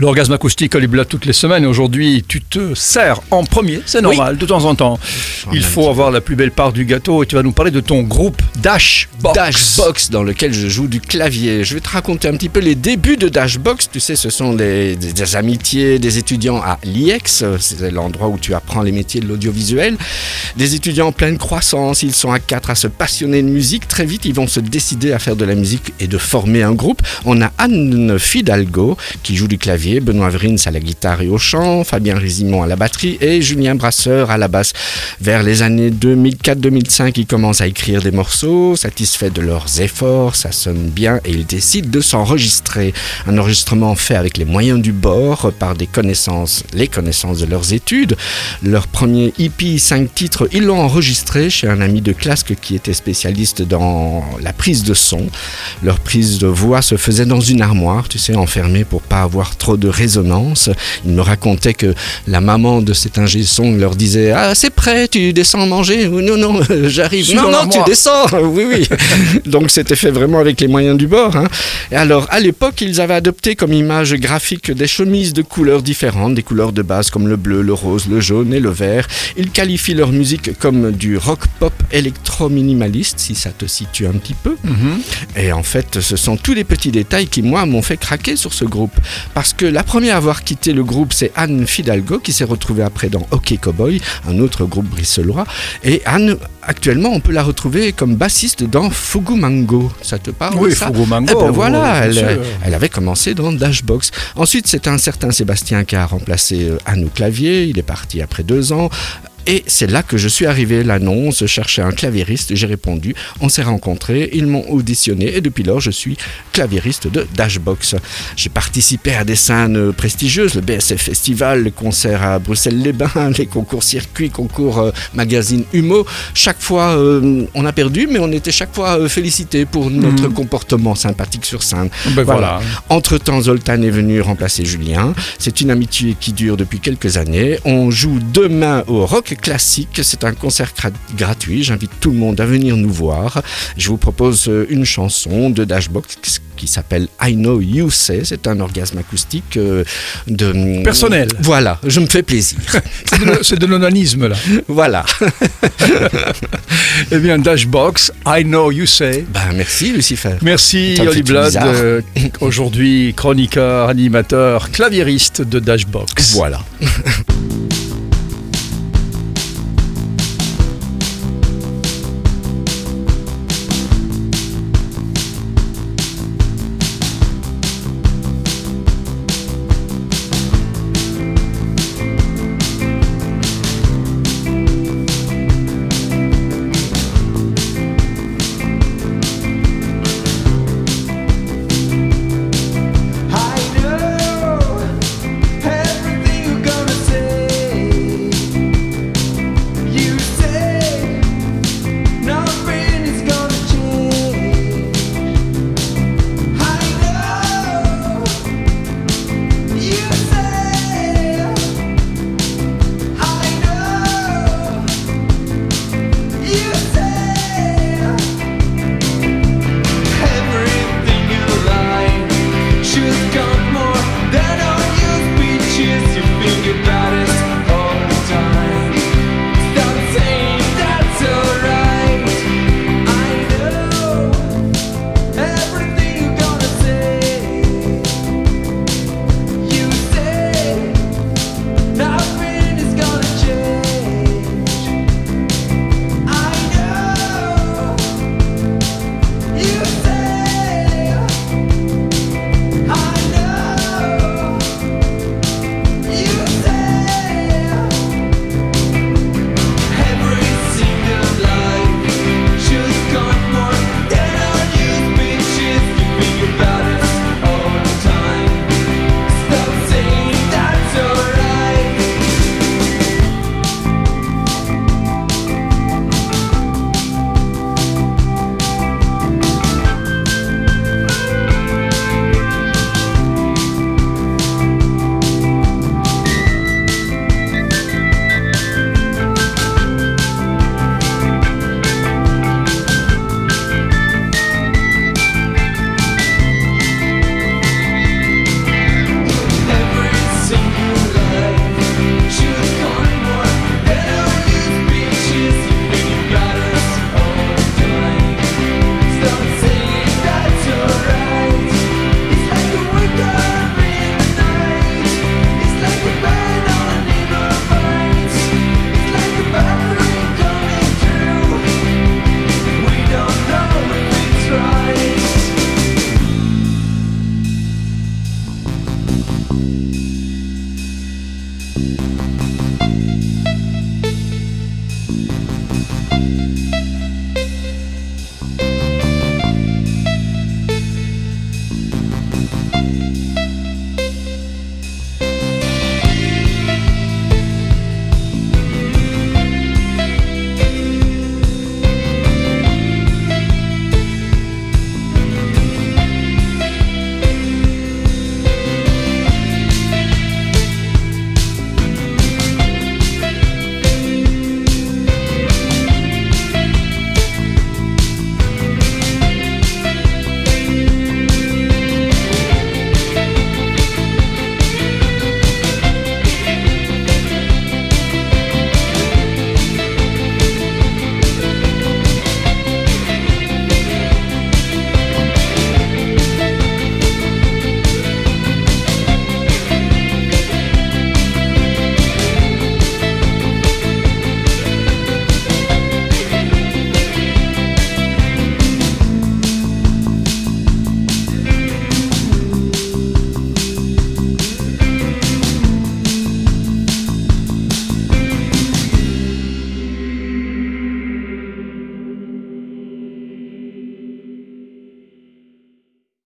L'orgasme acoustique Olibla toutes les semaines. Aujourd'hui, tu te sers en premier, c'est normal, de temps en temps. Il faut avoir la plus belle part du gâteau et tu vas nous parler de ton groupe Dashbox. Dashbox, dans lequel je joue du clavier. Je vais te raconter un petit peu les débuts de Dashbox. Tu sais, ce sont des, des- des amitiés des étudiants à l'IEX, c'est l'endroit où tu apprends les métiers de l'audiovisuel. Des étudiants en pleine croissance, ils sont à quatre à se passionner de musique. Très vite, ils vont se décider à faire de la musique et de former un groupe. On a Anne Fidalgo qui joue du clavier, Benoît Vrins à la guitare et au chant, Fabien Résimon à la batterie et Julien Brasseur à la basse. Vers les années 2004-2005, ils commencent à écrire des morceaux, satisfaits de leurs efforts, ça sonne bien et ils décident de s'enregistrer. Un enregistrement fait avec les moyens du bord, par des connaissances, les connaissances de leurs études. Leur premier EP, 5 titres, ils l'ont enregistré chez un ami de classe qui était spécialiste dans la prise de son. Leur prise de voix se faisait dans une armoire, tu sais, enfermée pour pas avoir trop de résonance. Ils me racontaient que la maman de cet ingé son leur disait Ah, c'est prêt, tu descends manger Non, non, j'arrive. Non, non, tu descends. Oui, oui. Donc c'était fait vraiment avec les moyens du bord. hein. Et alors, à l'époque, ils avaient adopté comme image graphique des chemises de couleurs différentes, des couleurs de base comme le bleu, le rose, le jaune et le vert. Ils qualifient leur musique comme du rock pop électro-minimaliste, si ça te situe un petit peu. Mhm. Et en fait, ce sont tous les petits détails qui, moi, m'ont fait craquer sur ce groupe. Parce que la première à avoir quitté le groupe, c'est Anne Fidalgo, qui s'est retrouvée après dans OK Cowboy, un autre groupe bruxellois. Et Anne, actuellement, on peut la retrouver comme bassiste dans Fugu Mango. Ça te parle Oui, ça Fugu Mango, Eh ben voilà, elle, elle avait commencé dans Dashbox. Ensuite, c'est un certain Sébastien qui a remplacé euh, Anne au clavier. Il est parti après deux ans. Et c'est là que je suis arrivé. L'annonce cherchait un claviériste. J'ai répondu. On s'est rencontrés. Ils m'ont auditionné. Et depuis lors, je suis claviériste de Dashbox. J'ai participé à des scènes prestigieuses le BSF Festival, les concerts à Bruxelles-les-Bains, les concours circuits, concours euh, magazine Humo. Chaque fois, euh, on a perdu, mais on était chaque fois euh, félicités pour notre comportement sympathique sur scène. Ben voilà. Entre-temps, Zoltan est venu remplacer Julien. C'est une amitié qui dure depuis quelques années. On joue demain au Rock Classique. C'est un concert gra- gratuit. J'invite tout le monde à venir nous voir. Je vous propose euh, une chanson de Dashbox qui s'appelle I Know You Say. C'est un orgasme acoustique euh, de... Personnel. Voilà, je me fais plaisir. C'est de, l'onanisme là. voilà. Eh bien, Dashbox, I know you say. Ben, merci Lucifer. Merci Oli Blood, euh, aujourd'hui chroniqueur, animateur, claviériste de Dashbox. Voilà.